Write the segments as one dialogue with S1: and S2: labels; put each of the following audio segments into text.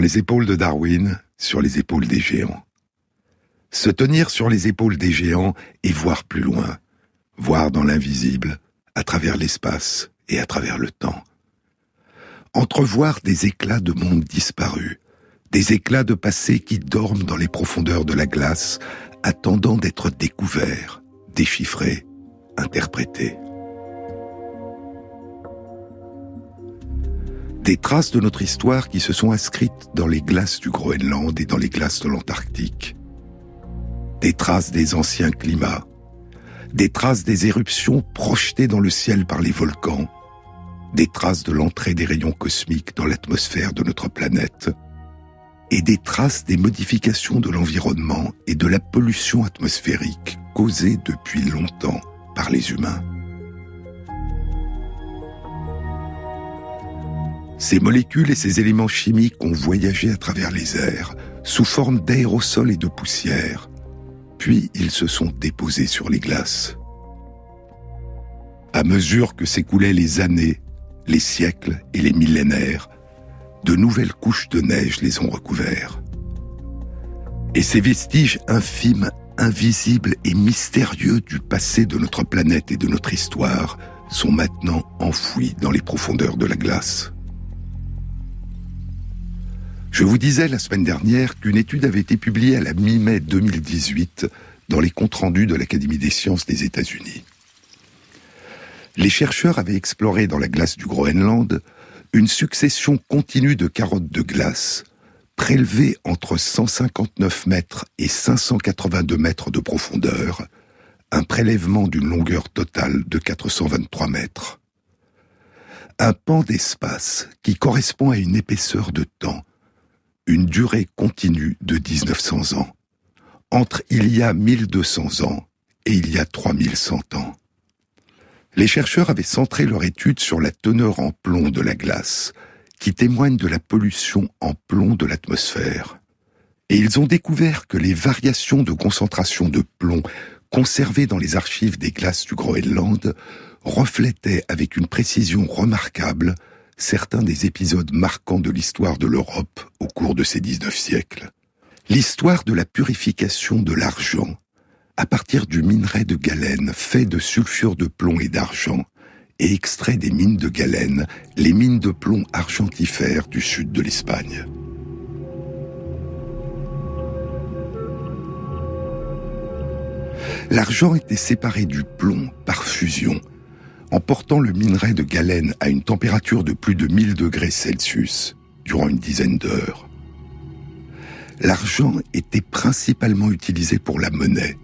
S1: Les épaules de Darwin, sur les épaules des géants. Se tenir sur les épaules des géants et voir plus loin, voir dans l'invisible, à travers l'espace et à travers le temps. Entrevoir des éclats de monde disparus, des éclats de passé qui dorment dans les profondeurs de la glace, attendant d'être découverts, déchiffrés, interprétés. Des traces de notre histoire qui se sont inscrites dans les glaces du Groenland et dans les glaces de l'Antarctique. Des traces des anciens climats. Des traces des éruptions projetées dans le ciel par les volcans. Des traces de l'entrée des rayons cosmiques dans l'atmosphère de notre planète. Et des traces des modifications de l'environnement et de la pollution atmosphérique causée depuis longtemps par les humains. Ces molécules et ces éléments chimiques ont voyagé à travers les airs, sous forme d'aérosols et de poussière, puis ils se sont déposés sur les glaces. À mesure que s'écoulaient les années, les siècles et les millénaires, de nouvelles couches de neige les ont recouverts. Et ces vestiges infimes, invisibles et mystérieux du passé de notre planète et de notre histoire sont maintenant enfouis dans les profondeurs de la glace. Je vous disais la semaine dernière qu'une étude avait été publiée à la mi-mai 2018 dans les comptes rendus de l'Académie des sciences des États-Unis. Les chercheurs avaient exploré dans la glace du Groenland une succession continue de carottes de glace prélevées entre 159 mètres et 582 mètres de profondeur, un prélèvement d'une longueur totale de 423 mètres. Un pan d'espace qui correspond à une épaisseur de temps une durée continue de 1900 ans, entre il y a 1200 ans et il y a 3100 ans. Les chercheurs avaient centré leur étude sur la teneur en plomb de la glace, qui témoigne de la pollution en plomb de l'atmosphère. Et ils ont découvert que les variations de concentration de plomb conservées dans les archives des glaces du Groenland reflétaient avec une précision remarquable certains des épisodes marquants de l'histoire de l'Europe au cours de ces 19 siècles. L'histoire de la purification de l'argent à partir du minerai de galène fait de sulfure de plomb et d'argent et extrait des mines de galène, les mines de plomb argentifères du sud de l'Espagne. L'argent était séparé du plomb par fusion en portant le minerai de galène à une température de plus de 1000 degrés Celsius durant une dizaine d'heures. L'argent était principalement utilisé pour la monnaie,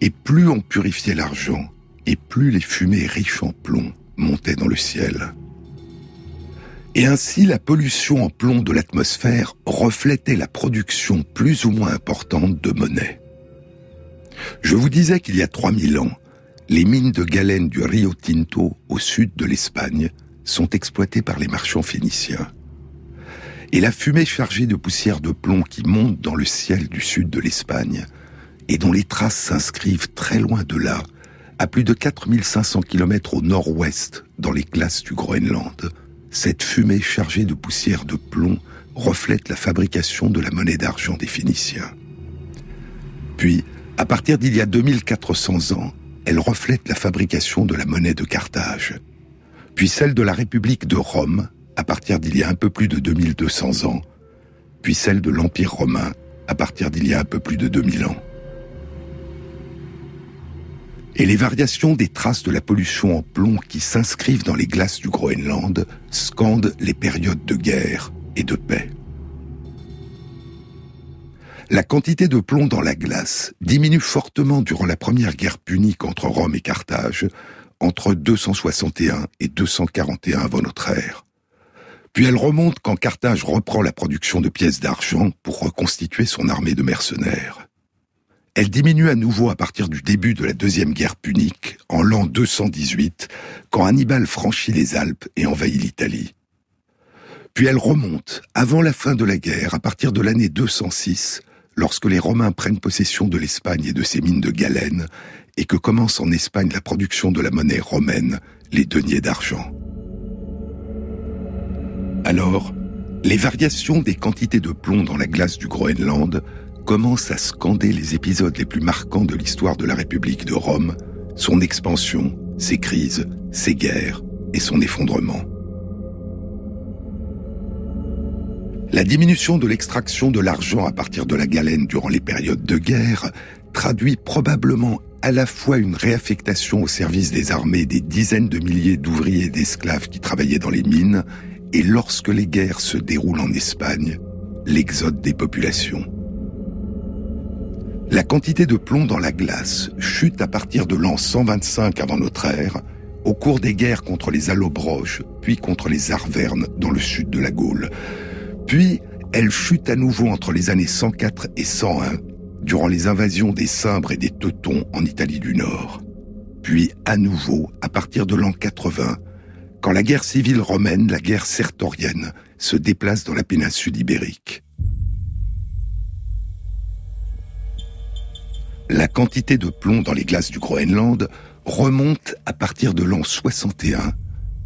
S1: et plus on purifiait l'argent, et plus les fumées riches en plomb montaient dans le ciel. Et ainsi la pollution en plomb de l'atmosphère reflétait la production plus ou moins importante de monnaie. Je vous disais qu'il y a 3000 ans, les mines de galène du Rio Tinto, au sud de l'Espagne, sont exploitées par les marchands phéniciens. Et la fumée chargée de poussière de plomb qui monte dans le ciel du sud de l'Espagne, et dont les traces s'inscrivent très loin de là, à plus de 4500 km au nord-ouest, dans les glaces du Groenland, cette fumée chargée de poussière de plomb reflète la fabrication de la monnaie d'argent des Phéniciens. Puis, à partir d'il y a 2400 ans, elle reflète la fabrication de la monnaie de Carthage, puis celle de la République de Rome, à partir d'il y a un peu plus de 2200 ans, puis celle de l'Empire romain, à partir d'il y a un peu plus de 2000 ans. Et les variations des traces de la pollution en plomb qui s'inscrivent dans les glaces du Groenland scandent les périodes de guerre et de paix la quantité de plomb dans la glace diminue fortement durant la première guerre punique entre Rome et Carthage, entre 261 et 241 avant notre ère. Puis elle remonte quand Carthage reprend la production de pièces d'argent pour reconstituer son armée de mercenaires. Elle diminue à nouveau à partir du début de la deuxième guerre punique, en l'an 218, quand Hannibal franchit les Alpes et envahit l'Italie. Puis elle remonte, avant la fin de la guerre, à partir de l'année 206, lorsque les Romains prennent possession de l'Espagne et de ses mines de galène, et que commence en Espagne la production de la monnaie romaine, les deniers d'argent. Alors, les variations des quantités de plomb dans la glace du Groenland commencent à scander les épisodes les plus marquants de l'histoire de la République de Rome, son expansion, ses crises, ses guerres et son effondrement. La diminution de l'extraction de l'argent à partir de la galène durant les périodes de guerre traduit probablement à la fois une réaffectation au service des armées des dizaines de milliers d'ouvriers et d'esclaves qui travaillaient dans les mines, et lorsque les guerres se déroulent en Espagne, l'exode des populations. La quantité de plomb dans la glace chute à partir de l'an 125 avant notre ère, au cours des guerres contre les Allobroges, puis contre les Arvernes dans le sud de la Gaule. Puis, elle chute à nouveau entre les années 104 et 101, durant les invasions des Cimbres et des Teutons en Italie du Nord. Puis à nouveau à partir de l'an 80, quand la guerre civile romaine, la guerre sertorienne, se déplace dans la péninsule ibérique. La quantité de plomb dans les glaces du Groenland remonte à partir de l'an 61,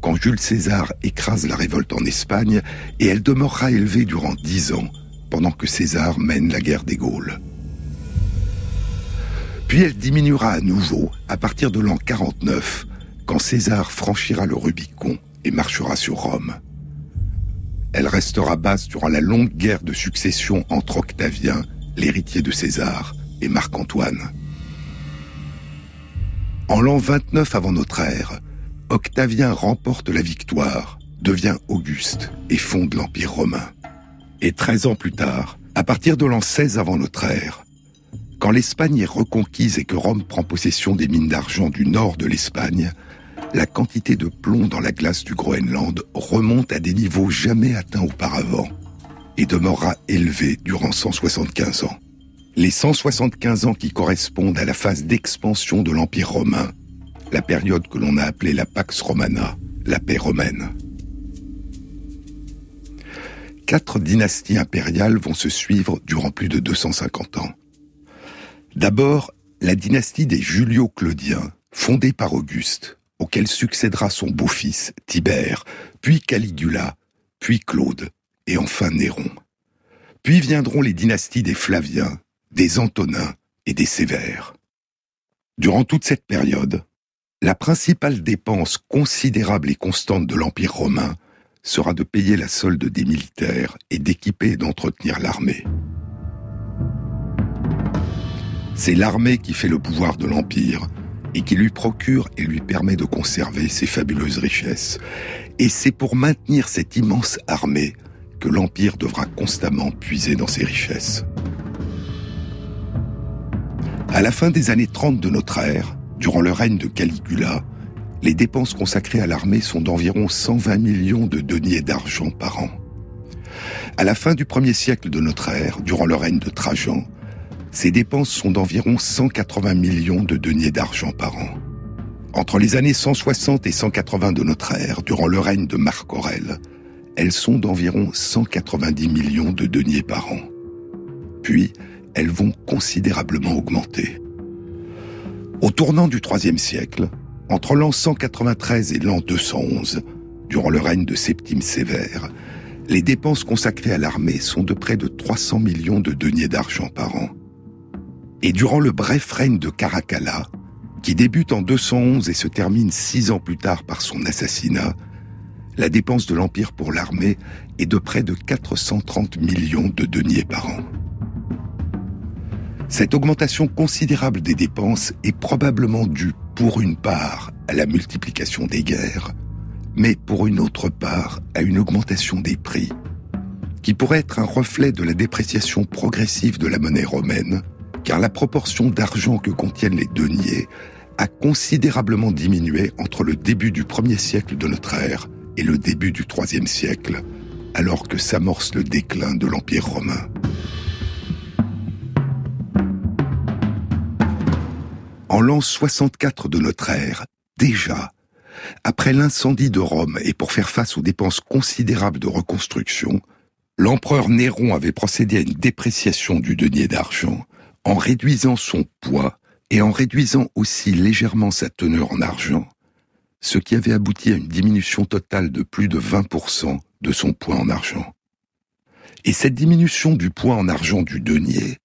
S1: quand Jules César écrase la révolte en Espagne, et elle demeurera élevée durant dix ans, pendant que César mène la guerre des Gaules. Puis elle diminuera à nouveau à partir de l'an 49, quand César franchira le Rubicon et marchera sur Rome. Elle restera basse durant la longue guerre de succession entre Octavien, l'héritier de César, et Marc-Antoine. En l'an 29 avant notre ère, Octavien remporte la victoire, devient Auguste et fonde l'Empire romain. Et 13 ans plus tard, à partir de l'an 16 avant notre ère, quand l'Espagne est reconquise et que Rome prend possession des mines d'argent du nord de l'Espagne, la quantité de plomb dans la glace du Groenland remonte à des niveaux jamais atteints auparavant et demeurera élevée durant 175 ans. Les 175 ans qui correspondent à la phase d'expansion de l'Empire romain, la période que l'on a appelée la Pax Romana, la paix romaine. Quatre dynasties impériales vont se suivre durant plus de 250 ans. D'abord, la dynastie des Julio-Claudiens, fondée par Auguste, auquel succédera son beau-fils, Tibère, puis Caligula, puis Claude, et enfin Néron. Puis viendront les dynasties des Flaviens, des Antonins et des Sévères. Durant toute cette période, la principale dépense considérable et constante de l'Empire romain sera de payer la solde des militaires et d'équiper et d'entretenir l'armée. C'est l'armée qui fait le pouvoir de l'Empire et qui lui procure et lui permet de conserver ses fabuleuses richesses. Et c'est pour maintenir cette immense armée que l'Empire devra constamment puiser dans ses richesses. À la fin des années 30 de notre ère, durant le règne de Caligula, les dépenses consacrées à l'armée sont d'environ 120 millions de deniers d'argent par an. À la fin du premier siècle de notre ère, durant le règne de Trajan, ces dépenses sont d'environ 180 millions de deniers d'argent par an. Entre les années 160 et 180 de notre ère, durant le règne de Marc Aurèle, elles sont d'environ 190 millions de deniers par an. Puis, elles vont considérablement augmenter. Au tournant du IIIe siècle, entre l'an 193 et l'an 211, durant le règne de Septime Sévère, les dépenses consacrées à l'armée sont de près de 300 millions de deniers d'argent par an. Et durant le bref règne de Caracalla, qui débute en 211 et se termine six ans plus tard par son assassinat, la dépense de l'Empire pour l'armée est de près de 430 millions de deniers par an. Cette augmentation considérable des dépenses est probablement due pour une part à la multiplication des guerres, mais pour une autre part à une augmentation des prix, qui pourrait être un reflet de la dépréciation progressive de la monnaie romaine car la proportion d'argent que contiennent les deniers a considérablement diminué entre le début du premier siècle de notre ère et le début du troisième siècle, alors que s'amorce le déclin de l'Empire romain. En l'an 64 de notre ère, déjà, après l'incendie de Rome et pour faire face aux dépenses considérables de reconstruction, l'empereur Néron avait procédé à une dépréciation du denier d'argent en réduisant son poids et en réduisant aussi légèrement sa teneur en argent, ce qui avait abouti à une diminution totale de plus de 20% de son poids en argent. Et cette diminution du poids en argent du denier,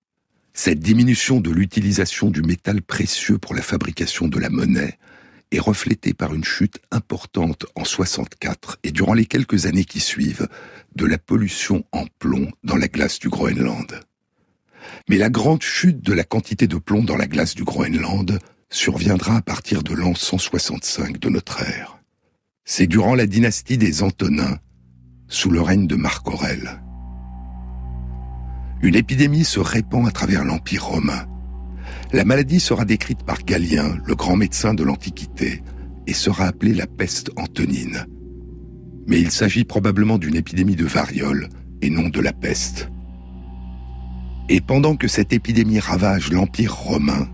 S1: cette diminution de l'utilisation du métal précieux pour la fabrication de la monnaie, est reflétée par une chute importante en 64 et durant les quelques années qui suivent de la pollution en plomb dans la glace du Groenland. Mais la grande chute de la quantité de plomb dans la glace du Groenland surviendra à partir de l'an 165 de notre ère. C'est durant la dynastie des Antonins, sous le règne de Marc Aurèle. Une épidémie se répand à travers l'Empire romain. La maladie sera décrite par Galien, le grand médecin de l'Antiquité, et sera appelée la peste antonine. Mais il s'agit probablement d'une épidémie de variole et non de la peste. Et pendant que cette épidémie ravage l'Empire romain,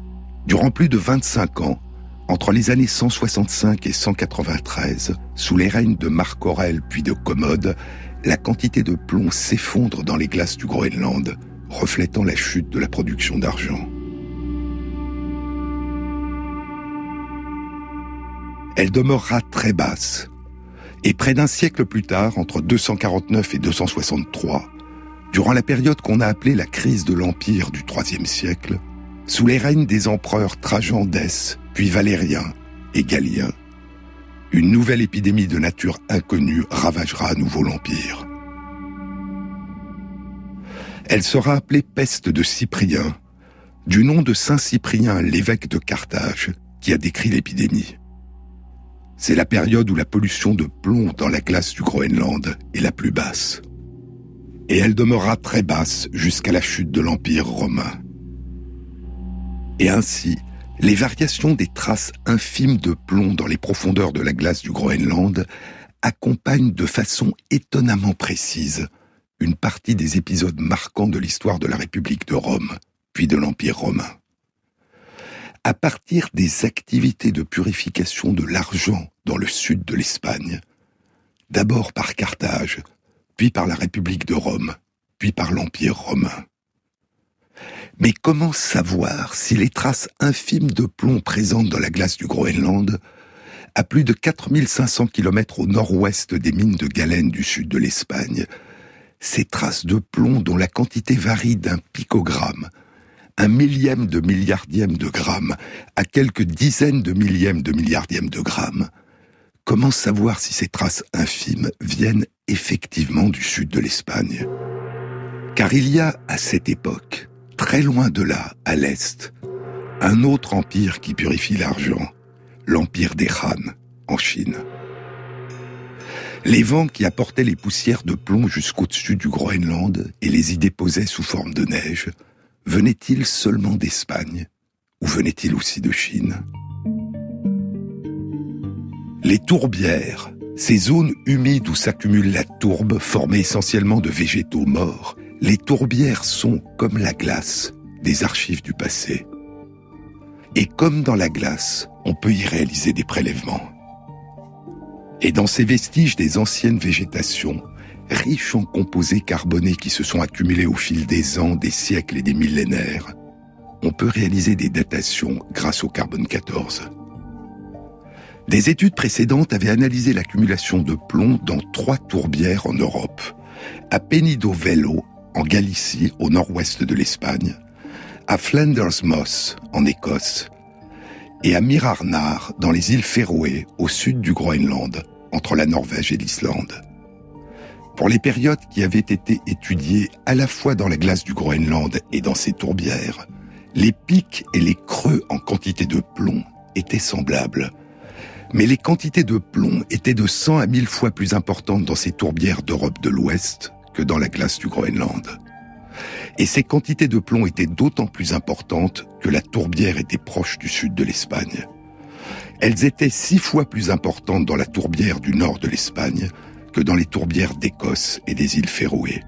S1: durant plus de 25 ans, entre les années 165 et 193, sous les règnes de Marc Aurèle puis de Commode, la quantité de plomb s'effondre dans les glaces du Groenland, reflétant la chute de la production d'argent. Elle demeurera très basse, et près d'un siècle plus tard, entre 249 et 263, durant la période qu'on a appelée la crise de l'Empire du IIIe siècle, sous les règnes des empereurs Trajan d'Es, puis Valérien et Galien, une nouvelle épidémie de nature inconnue ravagera à nouveau l'Empire. Elle sera appelée peste de Cyprien, du nom de Saint Cyprien, l'évêque de Carthage, qui a décrit l'épidémie. C'est la période où la pollution de plomb dans la glace du Groenland est la plus basse et elle demeurera très basse jusqu'à la chute de l'Empire romain. Et ainsi, les variations des traces infimes de plomb dans les profondeurs de la glace du Groenland accompagnent de façon étonnamment précise une partie des épisodes marquants de l'histoire de la République de Rome, puis de l'Empire romain. À partir des activités de purification de l'argent dans le sud de l'Espagne, d'abord par Carthage, puis par la République de Rome, puis par l'Empire romain. Mais comment savoir si les traces infimes de plomb présentes dans la glace du Groenland, à plus de 4500 km au nord-ouest des mines de galène du sud de l'Espagne, ces traces de plomb dont la quantité varie d'un picogramme, un millième de milliardième de gramme, à quelques dizaines de millièmes de milliardième de gramme, comment savoir si ces traces infimes viennent effectivement du sud de l'Espagne? Car il y a, à cette époque, très loin de là, à l'est, un autre empire qui purifie l'argent, l'empire des Han, en Chine. Les vents qui apportaient les poussières de plomb jusqu'au-dessus du Groenland et les y déposaient sous forme de neige, venaient-ils seulement d'Espagne ou venaient-ils aussi de Chine? Les tourbières, ces zones humides où s'accumule la tourbe, formées essentiellement de végétaux morts, les tourbières sont, comme la glace, des archives du passé. Et comme dans la glace, on peut y réaliser des prélèvements. Et dans ces vestiges des anciennes végétations, riches en composés carbonés qui se sont accumulés au fil des ans, des siècles et des millénaires, on peut réaliser des datations grâce au carbone 14. Des études précédentes avaient analysé l'accumulation de plomb dans trois tourbières en Europe. À Penido Velo, en Galicie, au nord-ouest de l'Espagne, à Flanders Moss, en Écosse, et à Mirarnar, dans les îles Féroé, au sud du Groenland, entre la Norvège et l'Islande. Pour les périodes qui avaient été étudiées à la fois dans la glace du Groenland et dans ces tourbières, les pics et les creux en quantité de plomb étaient semblables, mais les quantités de plomb étaient de 100 à 1000 fois plus importantes dans ces tourbières d'Europe de l'Ouest que dans la glace du Groenland. Et ces quantités de plomb étaient d'autant plus importantes que la tourbière était proche du sud de l'Espagne. Elles étaient six fois plus importantes dans la tourbière du nord de l'Espagne que dans les tourbières d'Écosse et des îles Féroé.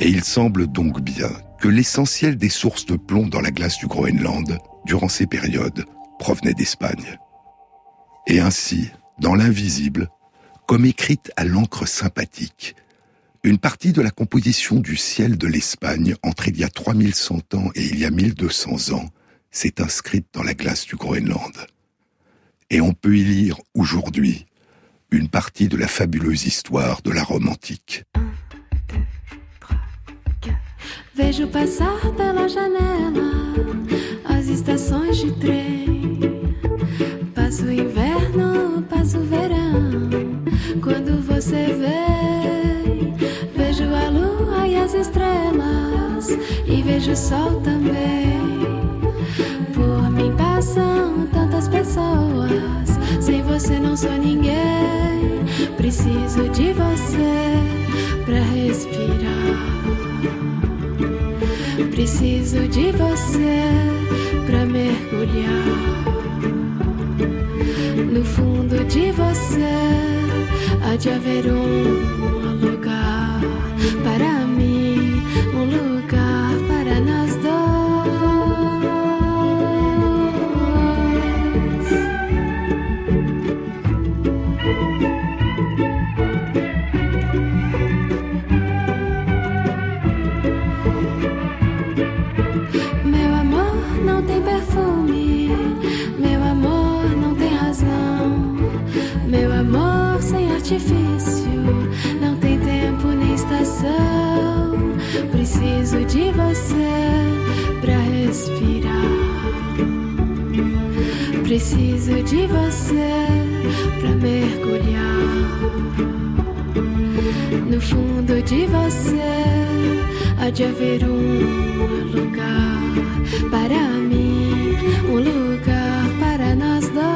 S1: Et il semble donc bien que l'essentiel des sources de plomb dans la glace du Groenland, durant ces périodes, provenait d'Espagne. Et ainsi, dans l'invisible, comme écrite à l'encre sympathique, une partie de la composition du ciel de l'Espagne entre il y a 3100 ans et il y a 1200 ans s'est inscrite dans la glace du Groenland. Et on peut y lire aujourd'hui une partie de la fabuleuse histoire de la Rome antique.
S2: Vejo passar estações inverno, passo verão. Quando vejo o sol também. Por mim passam tantas pessoas, sem você não sou ninguém. Preciso de você pra respirar. Preciso de você pra mergulhar no fundo de você. Há de haver um lugar para mim, Há de haver um lugar para mim, um lugar para nós dois.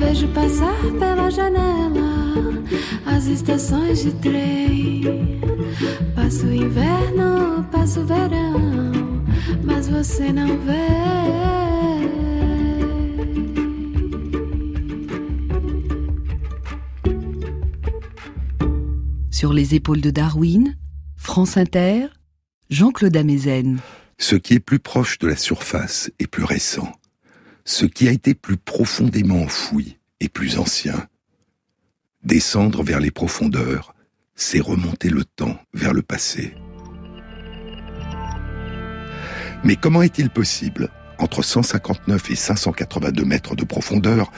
S2: Vejo passar pela janela as estações de trem.
S3: Les épaules de Darwin, France Inter, Jean-Claude Amezen.
S1: Ce qui est plus proche de la surface est plus récent. Ce qui a été plus profondément enfoui est plus ancien. Descendre vers les profondeurs, c'est remonter le temps vers le passé. Mais comment est-il possible, entre 159 et 582 mètres de profondeur,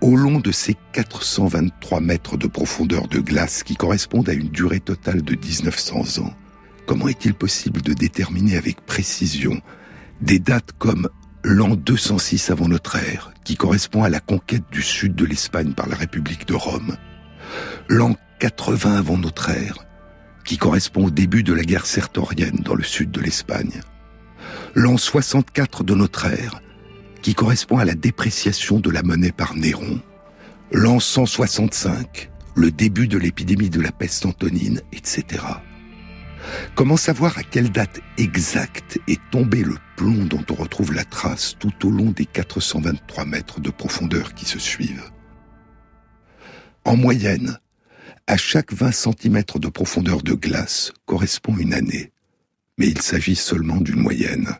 S1: au long de ces 423 mètres de profondeur de glace qui correspondent à une durée totale de 1900 ans, comment est-il possible de déterminer avec précision des dates comme l'an 206 avant notre ère, qui correspond à la conquête du sud de l'Espagne par la République de Rome, l'an 80 avant notre ère, qui correspond au début de la guerre sertorienne dans le sud de l'Espagne, l'an 64 de notre ère, qui correspond à la dépréciation de la monnaie par Néron, l'an 165, le début de l'épidémie de la peste antonine, etc. Comment savoir à quelle date exacte est tombé le plomb dont on retrouve la trace tout au long des 423 mètres de profondeur qui se suivent? En moyenne, à chaque 20 cm de profondeur de glace correspond une année, mais il s'agit seulement d'une moyenne.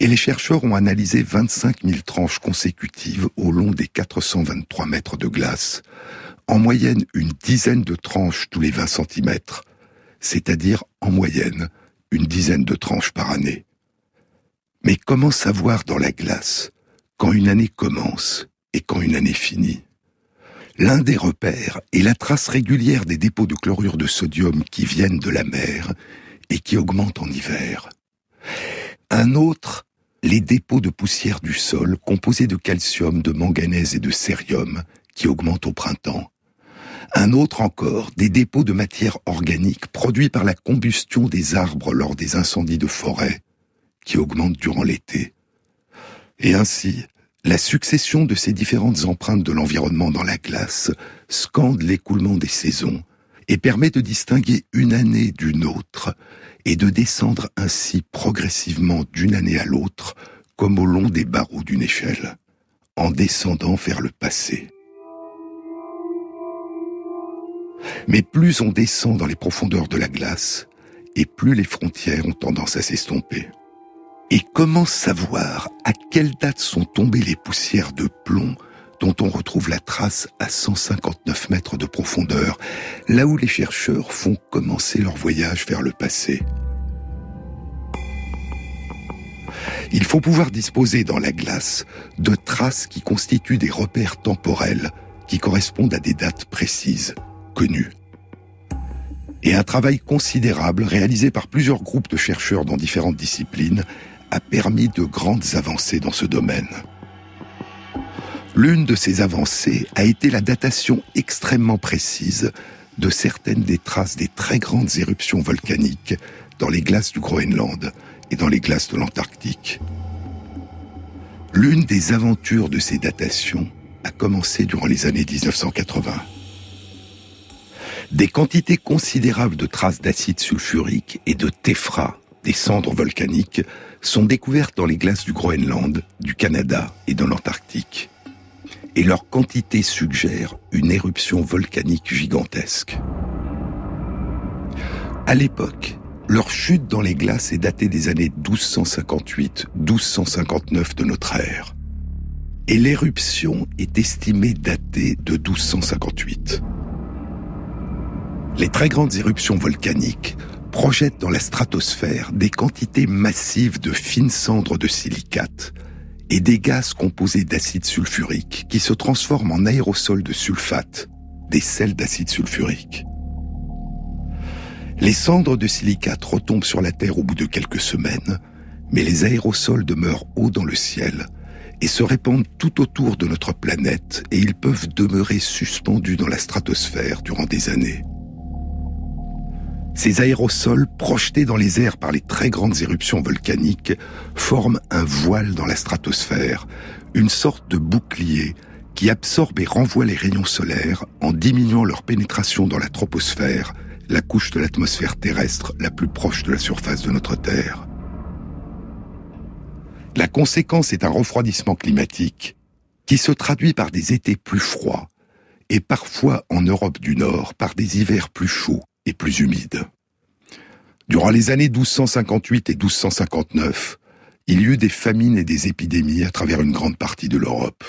S1: Et les chercheurs ont analysé 25 000 tranches consécutives au long des 423 mètres de glace, en moyenne une dizaine de tranches tous les 20 cm, c'est-à-dire en moyenne une dizaine de tranches par année. Mais comment savoir dans la glace quand une année commence et quand une année finit? L'un des repères est la trace régulière des dépôts de chlorure de sodium qui viennent de la mer et qui augmentent en hiver. Un autre, les dépôts de poussière du sol composés de calcium, de manganèse et de cérium qui augmentent au printemps. Un autre encore, des dépôts de matière organique produits par la combustion des arbres lors des incendies de forêt qui augmentent durant l'été. Et ainsi, la succession de ces différentes empreintes de l'environnement dans la glace scande l'écoulement des saisons et permet de distinguer une année d'une autre et de descendre ainsi progressivement d'une année à l'autre comme au long des barreaux d'une échelle, en descendant vers le passé. Mais plus on descend dans les profondeurs de la glace, et plus les frontières ont tendance à s'estomper. Et comment savoir à quelle date sont tombées les poussières de plomb dont on retrouve la trace à 159 mètres de profondeur, là où les chercheurs font commencer leur voyage vers le passé Il faut pouvoir disposer dans la glace de traces qui constituent des repères temporels qui correspondent à des dates précises, connues. Et un travail considérable réalisé par plusieurs groupes de chercheurs dans différentes disciplines a permis de grandes avancées dans ce domaine. L'une de ces avancées a été la datation extrêmement précise de certaines des traces des très grandes éruptions volcaniques dans les glaces du Groenland et dans les glaces de l'Antarctique. L'une des aventures de ces datations a commencé durant les années 1980. Des quantités considérables de traces d'acide sulfurique et de téphra, des cendres volcaniques, sont découvertes dans les glaces du Groenland, du Canada et de l'Antarctique. Et leur quantité suggère une éruption volcanique gigantesque. À l'époque, leur chute dans les glaces est datée des années 1258-1259 de notre ère. Et l'éruption est estimée datée de 1258. Les très grandes éruptions volcaniques projettent dans la stratosphère des quantités massives de fines cendres de silicate et des gaz composés d'acide sulfurique qui se transforment en aérosols de sulfate, des sels d'acide sulfurique. Les cendres de silicate retombent sur la Terre au bout de quelques semaines, mais les aérosols demeurent hauts dans le ciel et se répandent tout autour de notre planète et ils peuvent demeurer suspendus dans la stratosphère durant des années. Ces aérosols, projetés dans les airs par les très grandes éruptions volcaniques, forment un voile dans la stratosphère, une sorte de bouclier qui absorbe et renvoie les rayons solaires en diminuant leur pénétration dans la troposphère la couche de l'atmosphère terrestre la plus proche de la surface de notre Terre. La conséquence est un refroidissement climatique qui se traduit par des étés plus froids et parfois en Europe du Nord par des hivers plus chauds plus humides. Durant les années 1258 et 1259, il y eut des famines et des épidémies à travers une grande partie de l'Europe.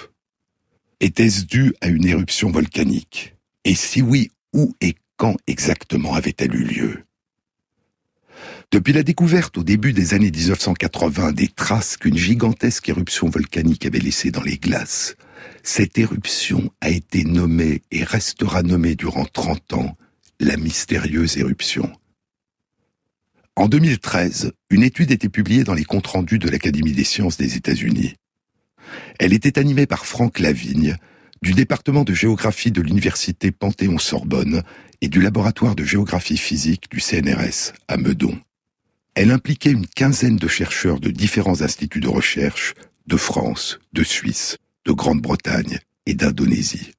S1: Était-ce dû à une éruption volcanique? Et si oui, où et quand exactement avait-elle eu lieu? Depuis la découverte au début des années 1980 des traces qu'une gigantesque éruption volcanique avait laissées dans les glaces, cette éruption a été nommée et restera nommée durant 30 ans la mystérieuse éruption. En 2013, une étude était publiée dans les comptes rendus de l'Académie des sciences des États-Unis. Elle était animée par Franck Lavigne, du département de géographie de l'université Panthéon-Sorbonne et du laboratoire de géographie physique du CNRS à Meudon. Elle impliquait une quinzaine de chercheurs de différents instituts de recherche de France, de Suisse, de Grande-Bretagne et d'Indonésie.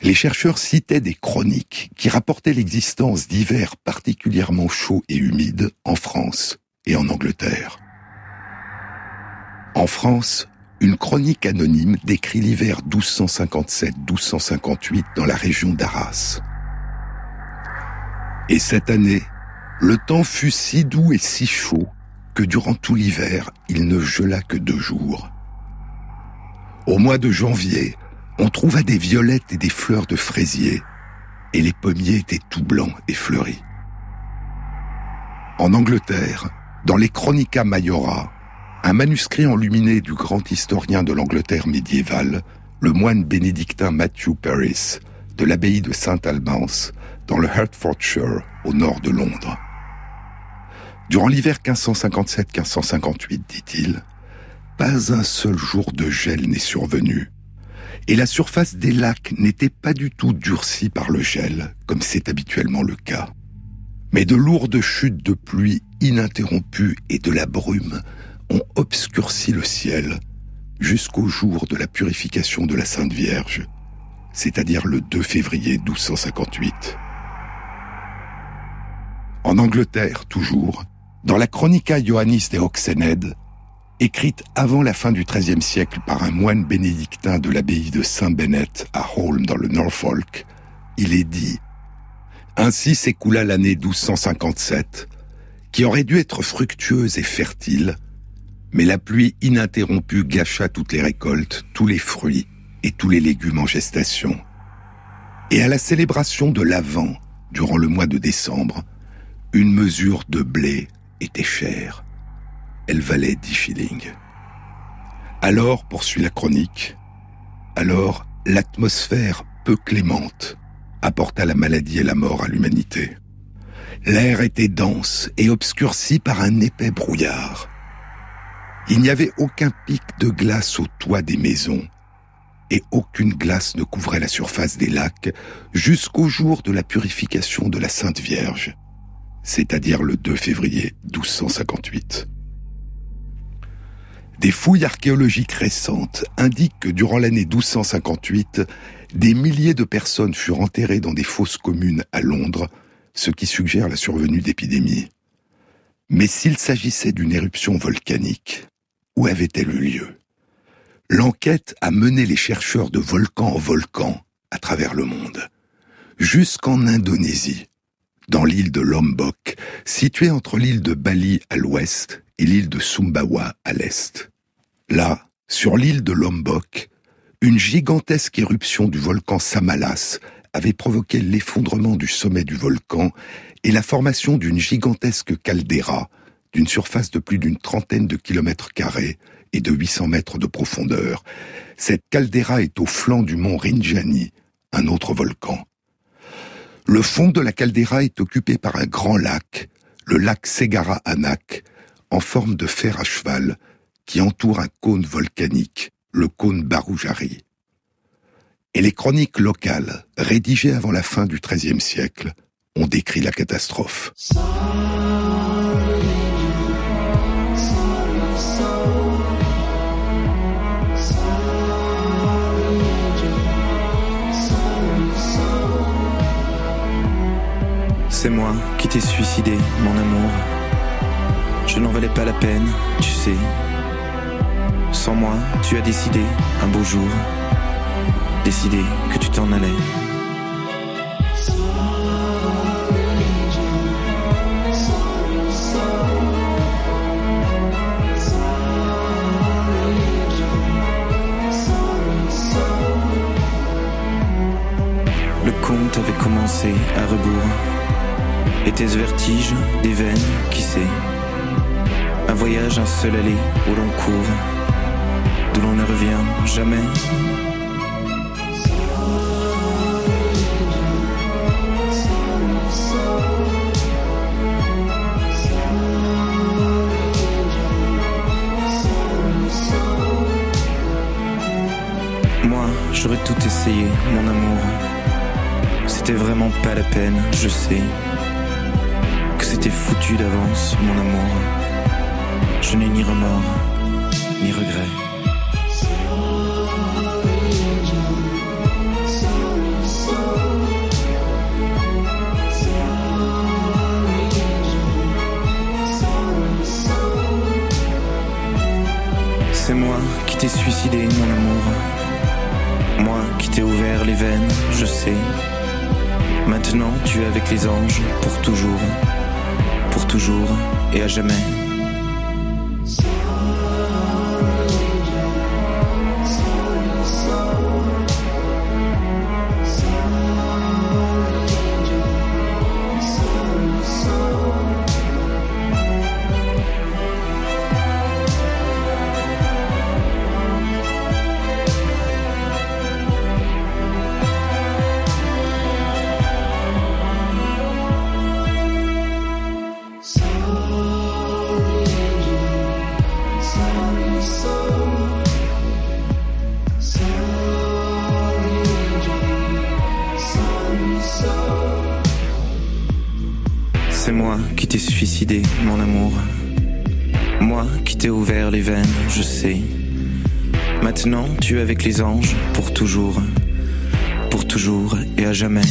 S1: Les chercheurs citaient des chroniques qui rapportaient l'existence d'hivers particulièrement chauds et humides en France et en Angleterre. En France, une chronique anonyme décrit l'hiver 1257-1258 dans la région d'Arras. Et cette année, le temps fut si doux et si chaud que durant tout l'hiver, il ne gela que deux jours. Au mois de janvier, on trouva des violettes et des fleurs de fraisier, et les pommiers étaient tout blancs et fleuris. En Angleterre, dans les Chronica Majora, un manuscrit enluminé du grand historien de l'Angleterre médiévale, le moine bénédictin Matthew Paris, de l'abbaye de Saint-Albans, dans le Hertfordshire, au nord de Londres. Durant l'hiver 1557-1558, dit-il, pas un seul jour de gel n'est survenu, et la surface des lacs n'était pas du tout durcie par le gel, comme c'est habituellement le cas. Mais de lourdes chutes de pluie ininterrompues et de la brume ont obscurci le ciel jusqu'au jour de la purification de la Sainte Vierge, c'est-à-dire le 2 février 1258. En Angleterre, toujours, dans la Chronica Ioannis de Oxened, écrite avant la fin du XIIIe siècle par un moine bénédictin de l'abbaye de Saint-Bennet à Holm dans le Norfolk, il est dit Ainsi s'écoula l'année 1257, qui aurait dû être fructueuse et fertile, mais la pluie ininterrompue gâcha toutes les récoltes, tous les fruits et tous les légumes en gestation. Et à la célébration de l'Avent, durant le mois de décembre, une mesure de blé était chère. Elle valait 10 shillings. Alors, poursuit la chronique, alors l'atmosphère peu clémente apporta la maladie et la mort à l'humanité. L'air était dense et obscurci par un épais brouillard. Il n'y avait aucun pic de glace au toit des maisons et aucune glace ne couvrait la surface des lacs jusqu'au jour de la purification de la Sainte Vierge, c'est-à-dire le 2 février 1258. Des fouilles archéologiques récentes indiquent que durant l'année 1258, des milliers de personnes furent enterrées dans des fosses communes à Londres, ce qui suggère la survenue d'épidémies. Mais s'il s'agissait d'une éruption volcanique, où avait-elle eu lieu? L'enquête a mené les chercheurs de volcan en volcan à travers le monde, jusqu'en Indonésie, dans l'île de Lombok, située entre l'île de Bali à l'ouest et l'île de Sumbawa à l'est. Là, sur l'île de Lombok, une gigantesque éruption du volcan Samalas avait provoqué l'effondrement du sommet du volcan et la formation d'une gigantesque caldeira d'une surface de plus d'une trentaine de kilomètres carrés et de 800 mètres de profondeur. Cette caldeira est au flanc du mont Rinjani, un autre volcan. Le fond de la caldeira est occupé par un grand lac, le lac Segara Anak, en forme de fer à cheval, qui entoure un cône volcanique, le cône Baroujari. Et les chroniques locales, rédigées avant la fin du XIIIe siècle, ont décrit la catastrophe.
S4: C'est moi qui t'ai suicidé, mon amour. Je n'en valais pas la peine, tu sais. Sans moi, tu as décidé, un beau jour, décidé que tu t'en allais. Le conte avait commencé à rebours était-ce vertige des veines, qui sait? Un voyage, un seul aller au long cours, d'où l'on ne revient jamais. Moi, j'aurais tout essayé, mon amour. C'était vraiment pas la peine, je sais c'était foutu d'avance, mon amour. Je n'ai ni remords, ni regrets. C'est moi qui t'ai suicidé, mon amour. Moi qui t'ai ouvert les veines, je sais. Maintenant, tu es avec les anges pour toujours pour toujours et à jamais. Mon amour. Moi qui t'ai ouvert les veines, je sais. Maintenant, tu es avec les anges pour toujours, pour toujours et à jamais.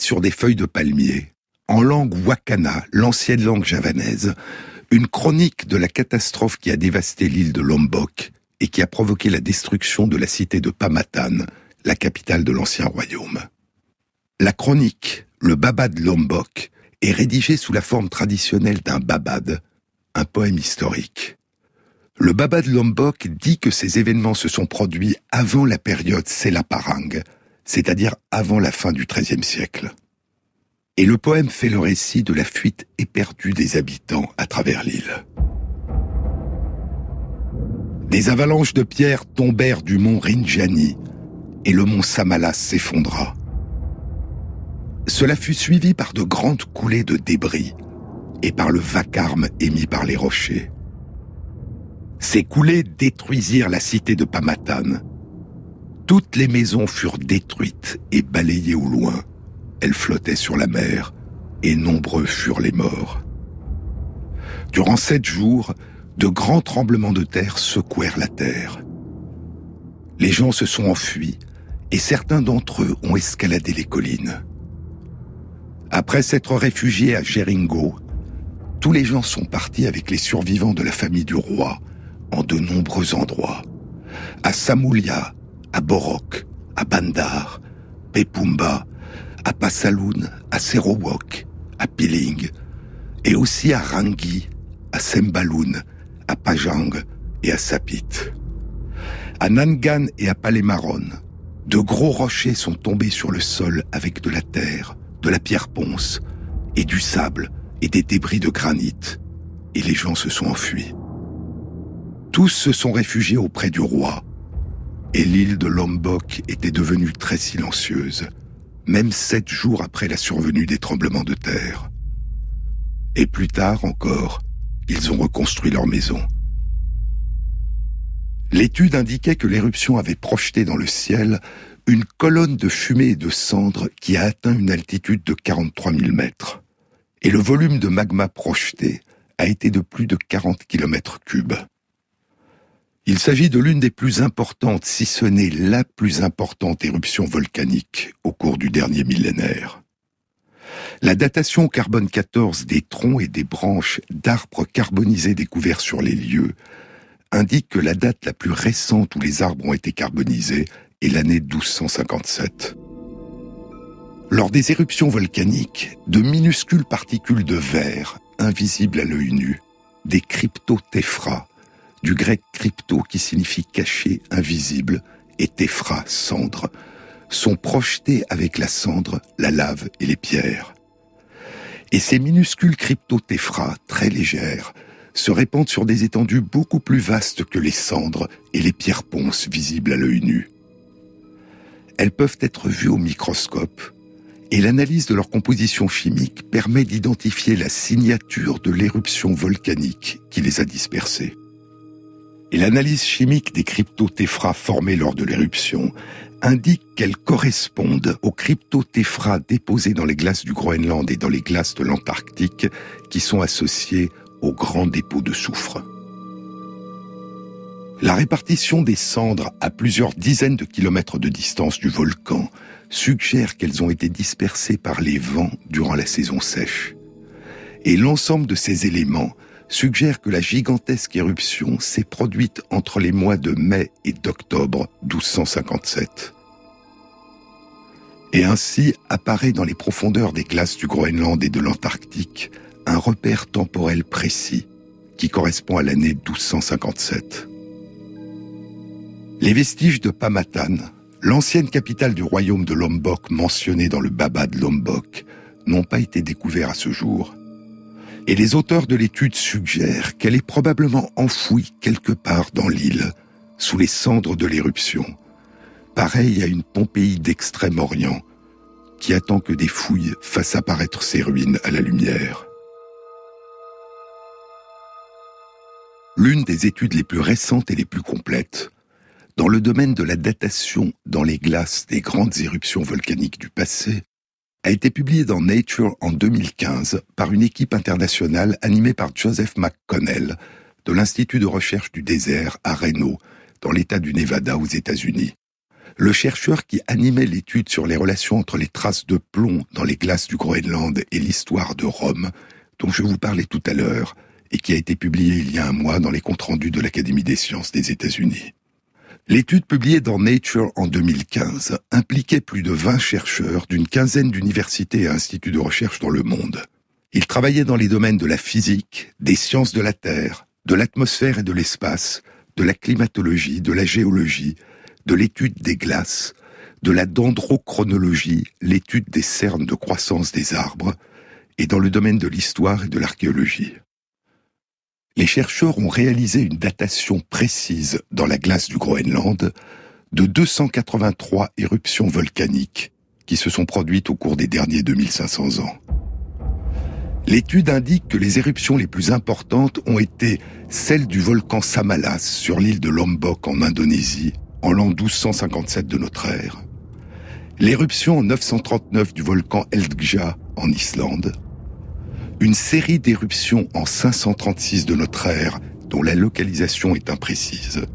S1: Sur des feuilles de palmier, en langue wakana, l'ancienne langue javanaise, une chronique de la catastrophe qui a dévasté l'île de Lombok et qui a provoqué la destruction de la cité de Pamatan, la capitale de l'ancien royaume. La chronique, le Babad Lombok, est rédigée sous la forme traditionnelle d'un babad, un poème historique. Le Babad Lombok dit que ces événements se sont produits avant la période Selaparang, c'est-à-dire avant la fin du XIIIe siècle. Et le poème fait le récit de la fuite éperdue des habitants à travers l'île. Des avalanches de pierres tombèrent du mont Rinjani et le mont Samalas s'effondra. Cela fut suivi par de grandes coulées de débris et par le vacarme émis par les rochers. Ces coulées détruisirent la cité de Pamatan. Toutes les maisons furent détruites et balayées au loin. Elles flottaient sur la mer, et nombreux furent les morts. Durant sept jours, de grands tremblements de terre secouèrent la terre. Les gens se sont enfuis, et certains d'entre eux ont escaladé les collines. Après s'être réfugiés à Jeringo, tous les gens sont partis avec les survivants de la famille du roi en de nombreux endroits. À Samoulia, à Borok, à Bandar, Pepumba, à Pasaloun, à Serowok, à Piling, et aussi à Rangi, à Sembaloun, à Pajang et à Sapit. À Nangan et à Palemaron, de gros rochers sont tombés sur le sol avec de la terre, de la pierre ponce, et du sable et des débris de granit, et les gens se sont enfuis. Tous se sont réfugiés auprès du roi, et l'île de Lombok était devenue très silencieuse même sept jours après la survenue des tremblements de terre. Et plus tard encore, ils ont reconstruit leur maison. L'étude indiquait que l'éruption avait projeté dans le ciel une colonne de fumée et de cendres qui a atteint une altitude de 43 000 mètres. Et le volume de magma projeté a été de plus de 40 km cubes. Il s'agit de l'une des plus importantes, si ce n'est la plus importante éruption volcanique au cours du dernier millénaire. La datation carbone 14 des troncs et des branches d'arbres carbonisés découverts sur les lieux indique que la date la plus récente où les arbres ont été carbonisés est l'année 1257. Lors des éruptions volcaniques, de minuscules particules de verre, invisibles à l'œil nu, des cryptotéphras, du grec crypto qui signifie caché, invisible, et téphra, cendre, sont projetés avec la cendre, la lave et les pierres. Et ces minuscules cryptotéphras, très légères, se répandent sur des étendues beaucoup plus vastes que les cendres et les pierres ponces visibles à l'œil nu. Elles peuvent être vues au microscope, et l'analyse de leur composition chimique permet d'identifier la signature de l'éruption volcanique qui les a dispersées et l'analyse chimique des cryptotéphras formés lors de l'éruption indique qu'elles correspondent aux cryptotéphras déposés dans les glaces du Groenland et dans les glaces de l'Antarctique qui sont associés aux grands dépôts de soufre. La répartition des cendres à plusieurs dizaines de kilomètres de distance du volcan suggère qu'elles ont été dispersées par les vents durant la saison sèche. Et l'ensemble de ces éléments suggère que la gigantesque éruption s'est produite entre les mois de mai et d'octobre 1257. Et ainsi apparaît dans les profondeurs des glaces du Groenland et de l'Antarctique un repère temporel précis qui correspond à l'année 1257. Les vestiges de Pamatan, l'ancienne capitale du royaume de Lombok mentionnée dans le Baba de Lombok, n'ont pas été découverts à ce jour et les auteurs de l'étude suggèrent qu'elle est probablement enfouie quelque part dans l'île, sous les cendres de l'éruption, pareil à une Pompéi d'Extrême-Orient, qui attend que des fouilles fassent apparaître ses ruines à la lumière. L'une des études les plus récentes et les plus complètes, dans le domaine de la datation dans les glaces des grandes éruptions volcaniques du passé, a été publié dans Nature en 2015 par une équipe internationale animée par Joseph McConnell de l'Institut de recherche du désert à Reno, dans l'État du Nevada aux États-Unis. le chercheur qui animait l'étude sur les relations entre les traces de plomb dans les glaces du Groenland et l'histoire de Rome, dont je vous parlais tout à l'heure, et qui a été publié il y a un mois dans les comptes rendus de l'Académie des sciences des États-Unis. L'étude publiée dans Nature en 2015 impliquait plus de 20 chercheurs d'une quinzaine d'universités et instituts de recherche dans le monde. Ils travaillaient dans les domaines de la physique, des sciences de la Terre, de l'atmosphère et de l'espace, de la climatologie, de la géologie, de l'étude des glaces, de la dendrochronologie, l'étude des cernes de croissance des arbres, et dans le domaine de l'histoire et de l'archéologie. Les chercheurs ont réalisé une datation précise dans la glace du Groenland de 283 éruptions volcaniques qui se sont produites au cours des derniers 2500 ans. L'étude indique que les éruptions les plus importantes ont été celles du volcan Samalas sur l'île de Lombok en Indonésie en l'an 1257 de notre ère, l'éruption en 939 du volcan Eldgja en Islande, une série d'éruptions en 536 de notre ère dont la localisation est imprécise,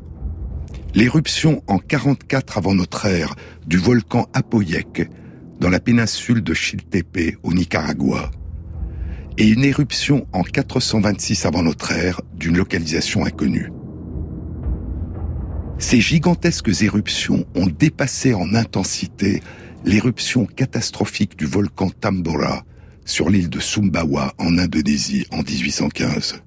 S1: l'éruption en 44 avant notre ère du volcan Apoyec dans la péninsule de Chiltepe au Nicaragua, et une éruption en 426 avant notre ère d'une localisation inconnue. Ces gigantesques éruptions ont dépassé en intensité l'éruption catastrophique du volcan Tambora sur l'île de Sumbawa en Indonésie en 1815.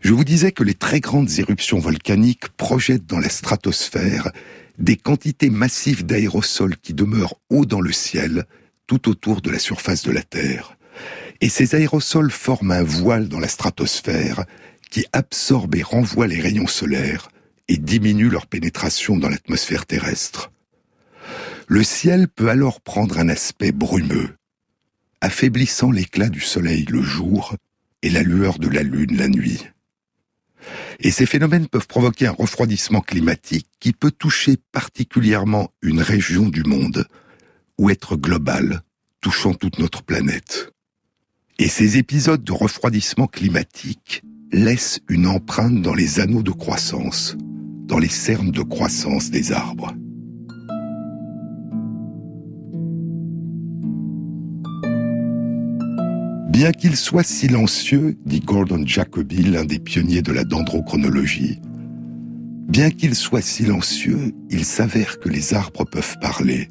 S1: Je vous disais que les très grandes éruptions volcaniques projettent dans la stratosphère des quantités massives d'aérosols qui demeurent haut dans le ciel, tout autour de la surface de la Terre. Et ces aérosols forment un voile dans la stratosphère qui absorbe et renvoie les rayons solaires, et diminue leur pénétration dans l'atmosphère terrestre. Le ciel peut alors prendre un aspect brumeux, affaiblissant l'éclat du soleil le jour et la lueur de la lune la nuit. Et ces phénomènes peuvent provoquer un refroidissement climatique qui peut toucher particulièrement une région du monde ou être global, touchant toute notre planète. Et ces épisodes de refroidissement climatique laissent une empreinte dans les anneaux de croissance, dans les cernes de croissance des arbres. Bien qu'il soit silencieux, dit Gordon Jacoby, l'un des pionniers de la dendrochronologie, bien qu'il soit silencieux, il s'avère que les arbres peuvent parler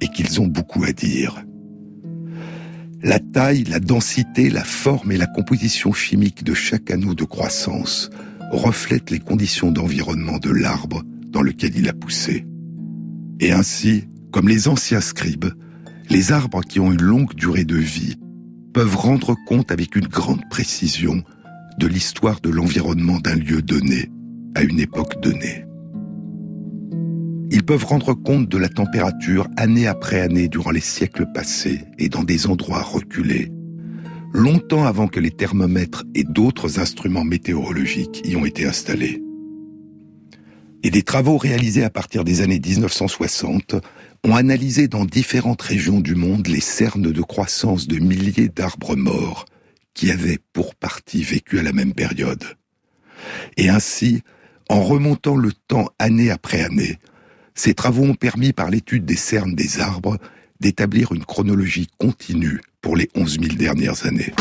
S1: et qu'ils ont beaucoup à dire. La taille, la densité, la forme et la composition chimique de chaque anneau de croissance reflète les conditions d'environnement de l'arbre dans lequel il a poussé. Et ainsi, comme les anciens scribes, les arbres qui ont une longue durée de vie peuvent rendre compte avec une grande précision de l'histoire de l'environnement d'un lieu donné à une époque donnée. Ils peuvent rendre compte de la température année après année durant les siècles passés et dans des endroits reculés longtemps avant que les thermomètres et d'autres instruments météorologiques y ont été installés. Et des travaux réalisés à partir des années 1960 ont analysé dans différentes régions du monde les cernes de croissance de milliers d'arbres morts qui avaient pour partie vécu à la même période. Et ainsi, en remontant le temps année après année, ces travaux ont permis par l'étude des cernes des arbres d'établir une chronologie continue pour les 11 000 dernières années.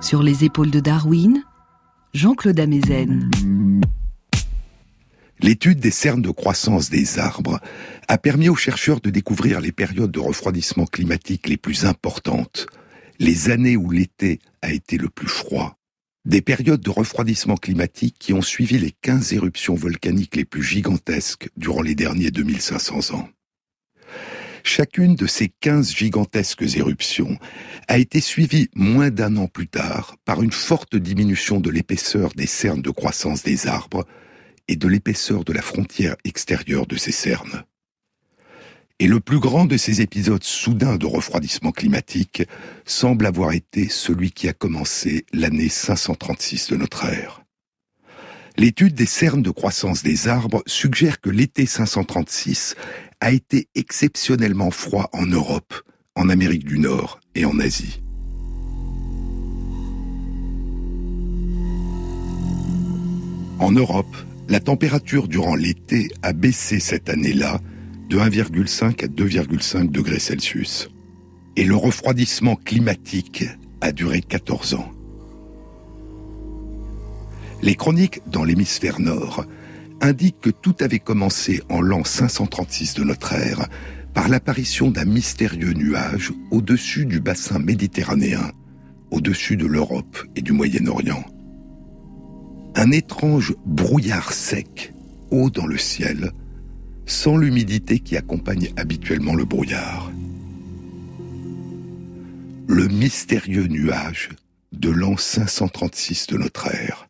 S3: Sur les épaules de Darwin, Jean-Claude Amezen.
S1: L'étude des cernes de croissance des arbres a permis aux chercheurs de découvrir les périodes de refroidissement climatique les plus importantes, les années où l'été a été le plus froid, des périodes de refroidissement climatique qui ont suivi les 15 éruptions volcaniques les plus gigantesques durant les derniers 2500 ans. Chacune de ces 15 gigantesques éruptions a été suivie moins d'un an plus tard par une forte diminution de l'épaisseur des cernes de croissance des arbres et de l'épaisseur de la frontière extérieure de ces cernes. Et le plus grand de ces épisodes soudains de refroidissement climatique semble avoir été celui qui a commencé l'année 536 de notre ère. L'étude des cernes de croissance des arbres suggère que l'été 536 a été exceptionnellement froid en Europe, en Amérique du Nord et en Asie. En Europe, la température durant l'été a baissé cette année-là de 1,5 à 2,5 degrés Celsius. Et le refroidissement climatique a duré 14 ans. Les chroniques dans l'hémisphère nord indiquent que tout avait commencé en l'an 536 de notre ère par l'apparition d'un mystérieux nuage au-dessus du bassin méditerranéen, au-dessus de l'Europe et du Moyen-Orient. Un étrange brouillard sec, haut dans le ciel, sans l'humidité qui accompagne habituellement le brouillard. Le mystérieux nuage de l'an 536 de notre ère.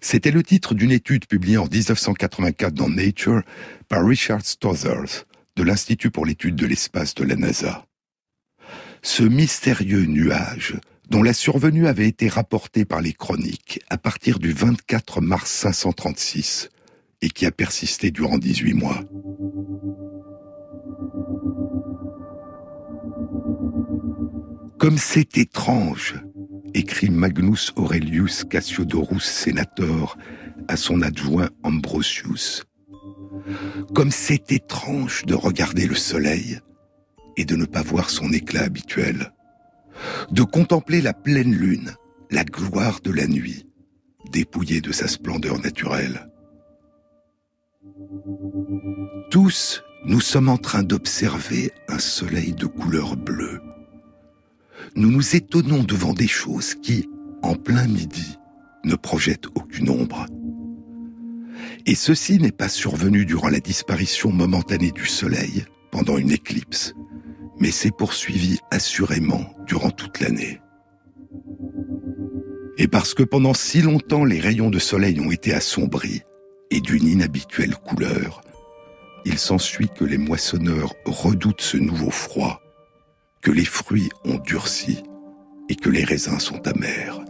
S1: C'était le titre d'une étude publiée en 1984 dans Nature par Richard Stothers de l'Institut pour l'étude de l'espace de la NASA. Ce mystérieux nuage, dont la survenue avait été rapportée par les chroniques à partir du 24 mars 536 et qui a persisté durant 18 mois. Comme c'est étrange, écrit Magnus Aurelius Cassiodorus Senator à son adjoint Ambrosius. Comme c'est étrange de regarder le soleil et de ne pas voir son éclat habituel, de contempler la pleine lune, la gloire de la nuit, dépouillée de sa splendeur naturelle. Tous, nous sommes en train d'observer un soleil de couleur bleue. Nous nous étonnons devant des choses qui, en plein midi, ne projettent aucune ombre. Et ceci n'est pas survenu durant la disparition momentanée du soleil, pendant une éclipse, mais s'est poursuivi assurément durant toute l'année. Et parce que pendant si longtemps les rayons de soleil ont été assombris et d'une inhabituelle couleur, il s'ensuit que les moissonneurs redoutent ce nouveau froid, que les fruits ont durci et que les raisins sont amers.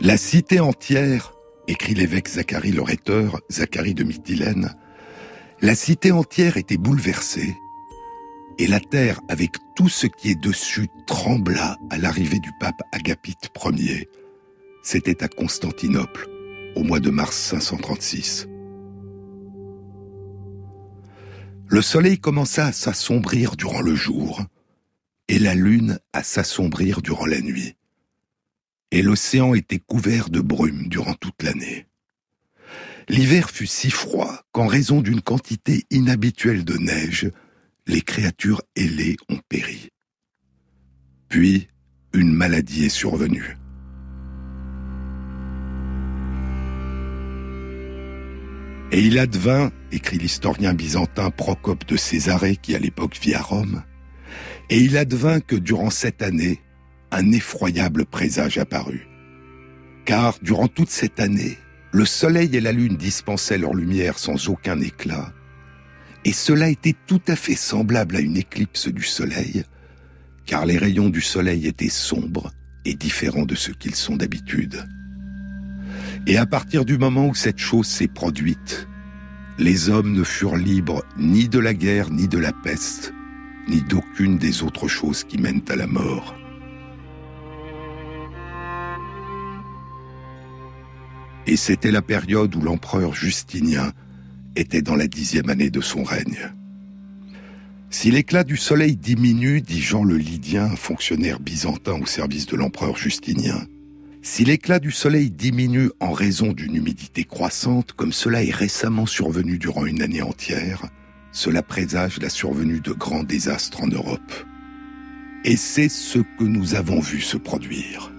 S1: La cité entière, écrit l'évêque Zacharie le Zacharie de Mytilène, La cité entière était bouleversée et la terre, avec tout ce qui est dessus, trembla à l'arrivée du pape Agapite Ier. C'était à Constantinople, au mois de mars 536. Le soleil commença à s'assombrir durant le jour, et la lune à s'assombrir durant la nuit. Et l'océan était couvert de brume durant toute l'année. L'hiver fut si froid qu'en raison d'une quantité inhabituelle de neige, les créatures ailées ont péri. Puis, une maladie est survenue. Et il advint, écrit l'historien byzantin Procope de Césarée qui à l'époque vit à Rome, et il advint que durant cette année, un effroyable présage apparut. Car durant toute cette année, le soleil et la lune dispensaient leur lumière sans aucun éclat, et cela était tout à fait semblable à une éclipse du soleil, car les rayons du soleil étaient sombres et différents de ce qu'ils sont d'habitude. Et à partir du moment où cette chose s'est produite, les hommes ne furent libres ni de la guerre, ni de la peste, ni d'aucune des autres choses qui mènent à la mort. Et c'était la période où l'empereur Justinien était dans la dixième année de son règne. Si l'éclat du soleil diminue, dit Jean le Lydien, fonctionnaire byzantin au service de l'empereur Justinien, si l'éclat du soleil diminue en raison d'une humidité croissante, comme cela est récemment survenu durant une année entière, cela présage la survenue de grands désastres en Europe. Et c'est ce que nous avons vu se produire.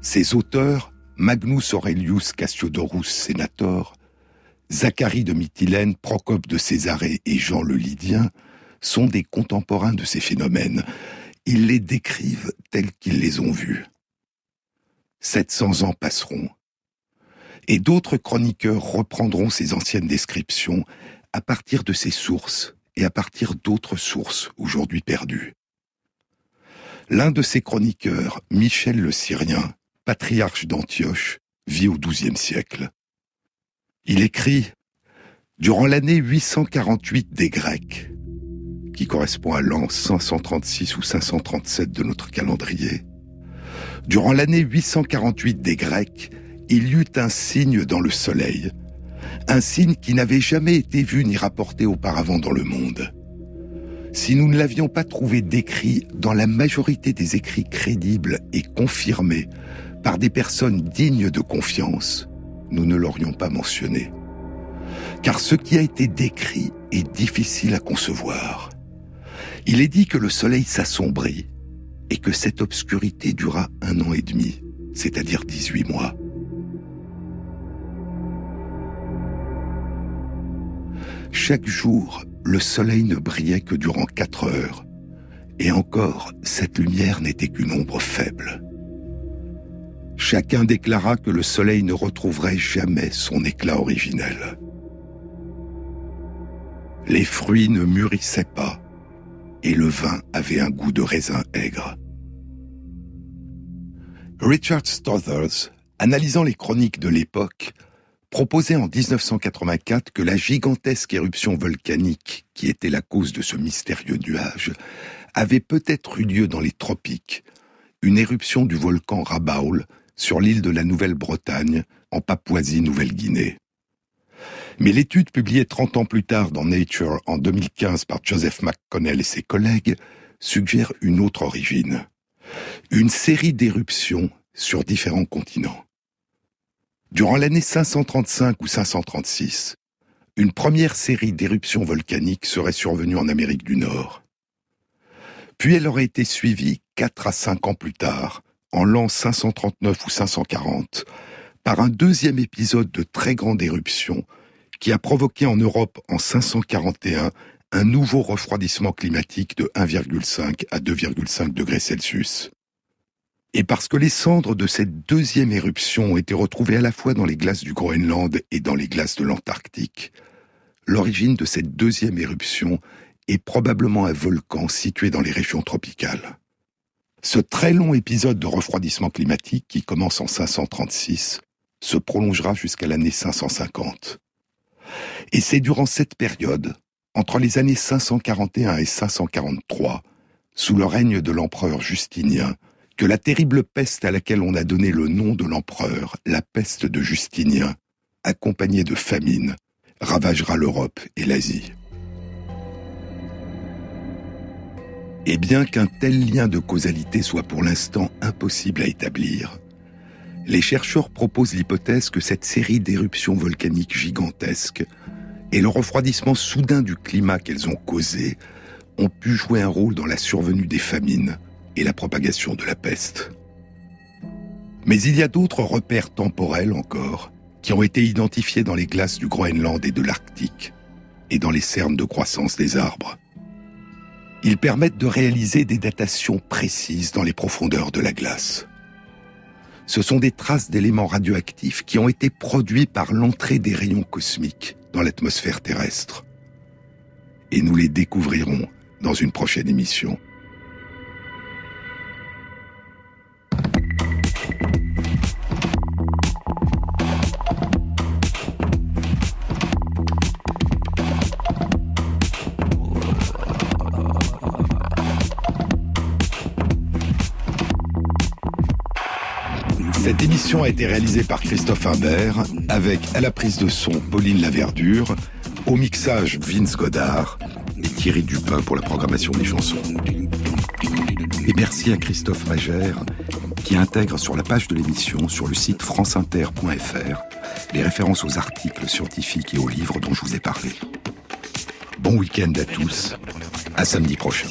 S1: Ces auteurs, Magnus Aurelius Cassiodorus Senator, Zacharie de Mytilène, Procope de Césarée et Jean le Lydien, sont des contemporains de ces phénomènes. Ils les décrivent tels qu'ils les ont vus. 700 ans passeront, et d'autres chroniqueurs reprendront ces anciennes descriptions à partir de ces sources et à partir d'autres sources aujourd'hui perdues. L'un de ces chroniqueurs, Michel le Syrien, patriarche d'Antioche, vit au XIIe siècle. Il écrit Durant l'année 848 des Grecs, qui correspond à l'an 536 ou 537 de notre calendrier, durant l'année 848 des Grecs, il y eut un signe dans le soleil, un signe qui n'avait jamais été vu ni rapporté auparavant dans le monde. Si nous ne l'avions pas trouvé décrit dans la majorité des écrits crédibles et confirmés par des personnes dignes de confiance, nous ne l'aurions pas mentionné. Car ce qui a été décrit est difficile à concevoir. Il est dit que le soleil s'assombrit et que cette obscurité dura un an et demi, c'est-à-dire 18 mois. Chaque jour, le soleil ne brillait que durant quatre heures, et encore, cette lumière n'était qu'une ombre faible. Chacun déclara que le soleil ne retrouverait jamais son éclat originel. Les fruits ne mûrissaient pas, et le vin avait un goût de raisin aigre. Richard Stothers, analysant les chroniques de l'époque, proposait en 1984 que la gigantesque éruption volcanique qui était la cause de ce mystérieux nuage avait peut-être eu lieu dans les tropiques, une éruption du volcan Rabaul sur l'île de la Nouvelle-Bretagne, en Papouasie-Nouvelle-Guinée. Mais l'étude publiée 30 ans plus tard dans Nature en 2015 par Joseph McConnell et ses collègues suggère une autre origine. Une série d'éruptions sur différents continents. Durant l'année 535 ou 536, une première série d'éruptions volcaniques serait survenue en Amérique du Nord. Puis elle aurait été suivie 4 à 5 ans plus tard, en l'an 539 ou 540, par un deuxième épisode de très grande éruption qui a provoqué en Europe en 541 un nouveau refroidissement climatique de 1,5 à 2,5 degrés Celsius. Et parce que les cendres de cette deuxième éruption ont été retrouvées à la fois dans les glaces du Groenland et dans les glaces de l'Antarctique, l'origine de cette deuxième éruption est probablement un volcan situé dans les régions tropicales. Ce très long épisode de refroidissement climatique qui commence en 536 se prolongera jusqu'à l'année 550. Et c'est durant cette période, entre les années 541 et 543, sous le règne de l'empereur Justinien, que la terrible peste à laquelle on a donné le nom de l'empereur, la peste de Justinien, accompagnée de famine, ravagera l'Europe et l'Asie. Et bien qu'un tel lien de causalité soit pour l'instant impossible à établir, les chercheurs proposent l'hypothèse que cette série d'éruptions volcaniques gigantesques et le refroidissement soudain du climat qu'elles ont causé ont pu jouer un rôle dans la survenue des famines et la propagation de la peste. Mais il y a d'autres repères temporels encore qui ont été identifiés dans les glaces du Groenland et de l'Arctique et dans les cernes de croissance des arbres. Ils permettent de réaliser des datations précises dans les profondeurs de la glace. Ce sont des traces d'éléments radioactifs qui ont été produits par l'entrée des rayons cosmiques dans l'atmosphère terrestre. Et nous les découvrirons dans une prochaine émission. A été réalisée par Christophe Imbert, avec à la prise de son Pauline Laverdure, au mixage Vince Godard et Thierry Dupin pour la programmation des chansons. Et merci à Christophe Magère qui intègre sur la page de l'émission sur le site franceinter.fr les références aux articles scientifiques et aux livres dont je vous ai parlé. Bon week-end à tous, à samedi prochain.